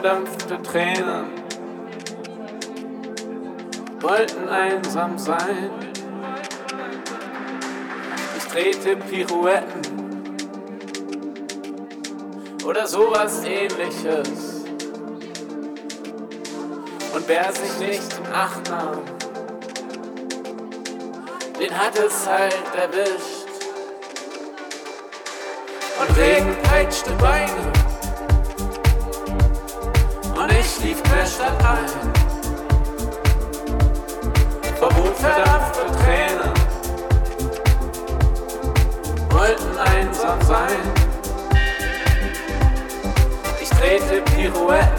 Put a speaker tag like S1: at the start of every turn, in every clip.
S1: Verdampfte Tränen wollten einsam sein. Ich drehte Pirouetten oder sowas ähnliches. Und wer sich nicht in Acht nahm, den hat es halt erwischt. Und Regen peitschte Beine. Querstadt ein. Verdampfte Tränen. Wollten einsam sein. Ich drehte Pirouetten.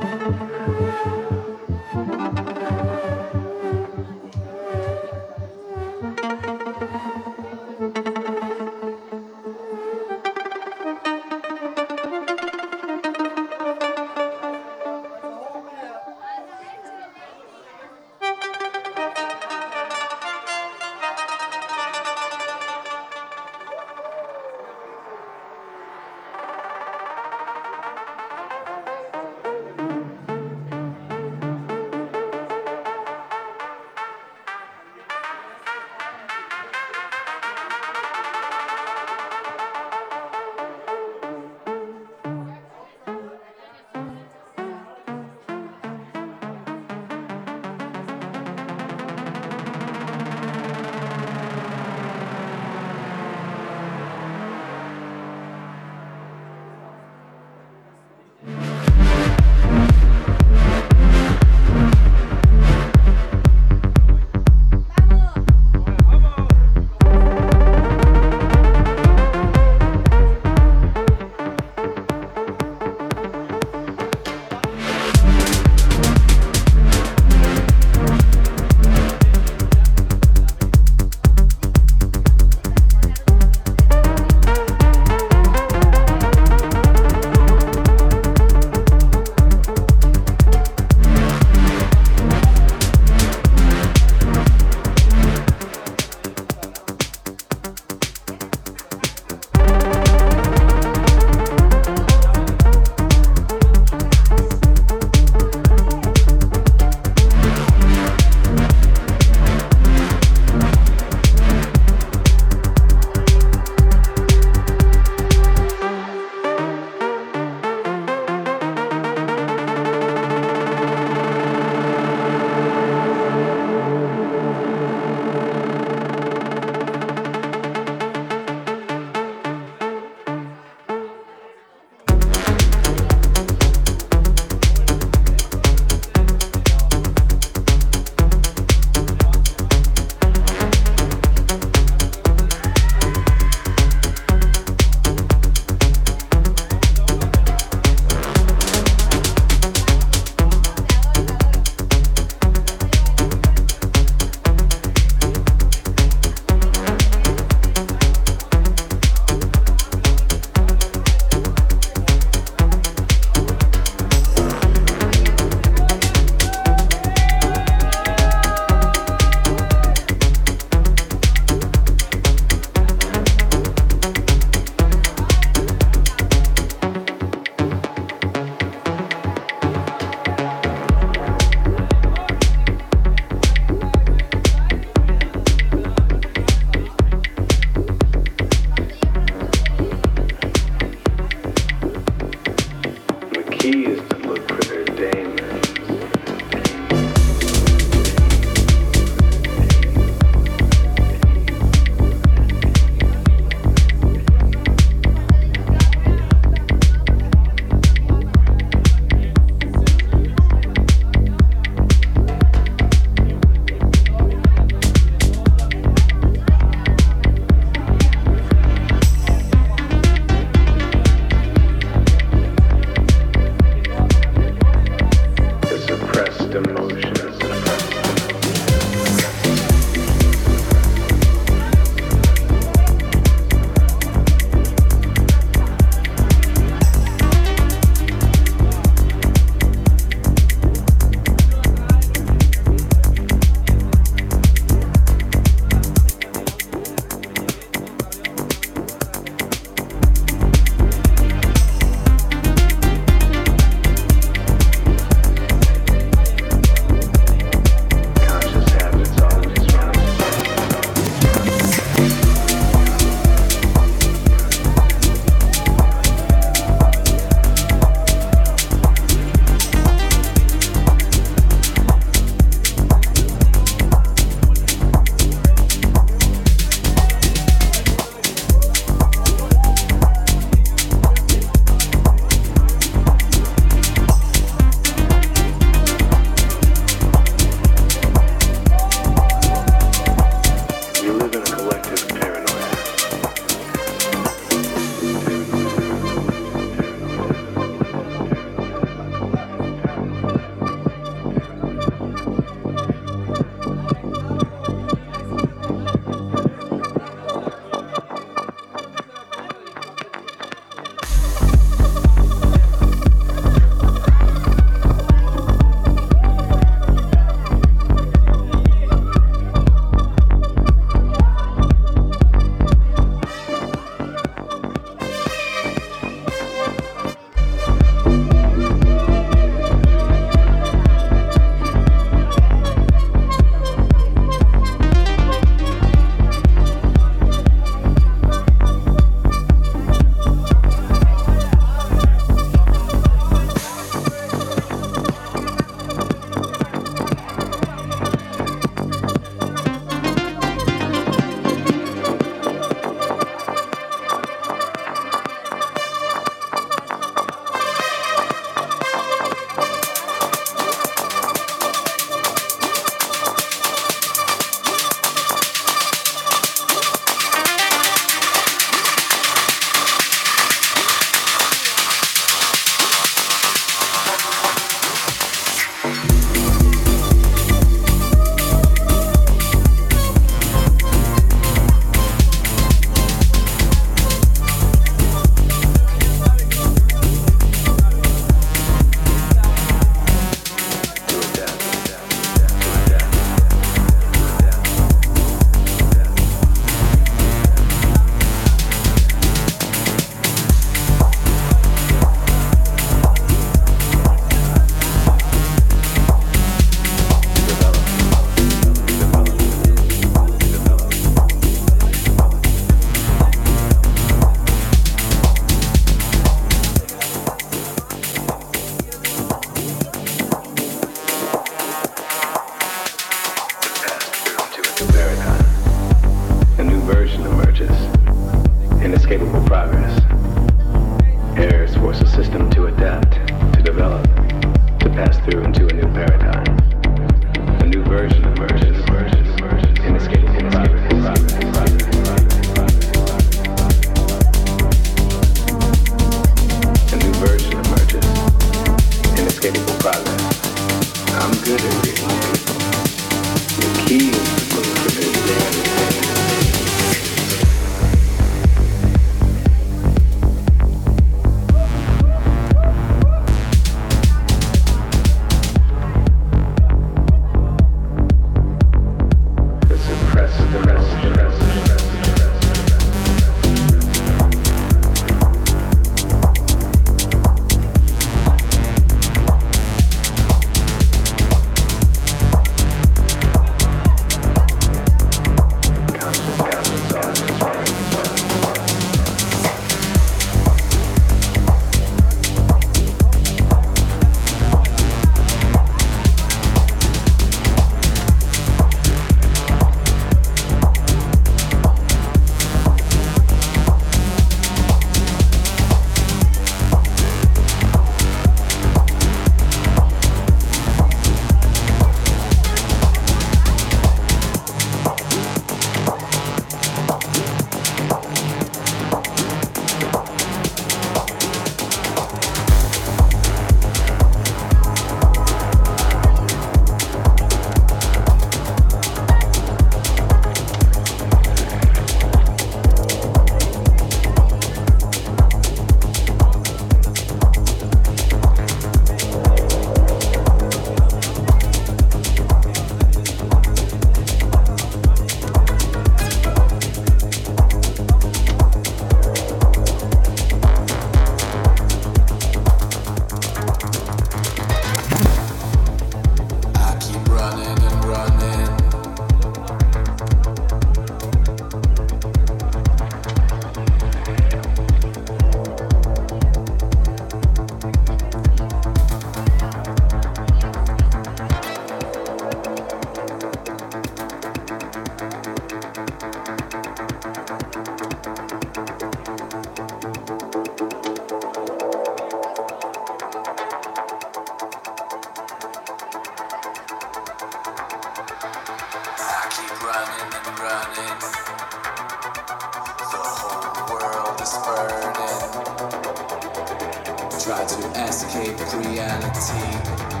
S2: Bye.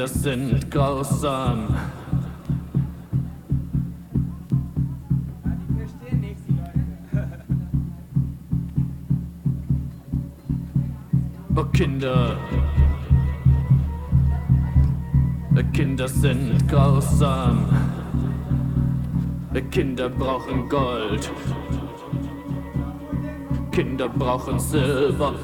S3: Kinder sind grausam. Oh Kinder. Kinder sind grausam. Kinder brauchen Gold. Kinder brauchen Silber.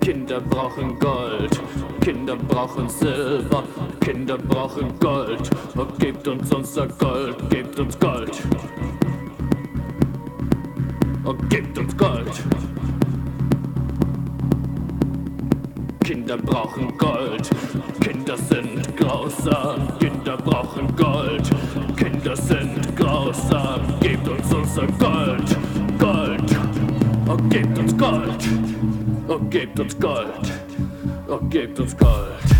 S3: Kinder brauchen Gold. Kinder brauchen Silber. Kinder brauchen Gold. Oh, gebt uns unser Gold. Gebt uns Gold. Oh, gebt uns Gold. Kinder brauchen Gold. Kinder sind grausam. Kinder brauchen Gold. Kinder sind grausam. Gebt uns unser Gold. Gold. Oh, gebt uns Gold. Oh, gebt uns Gold. Oh, gebt uns. Gold.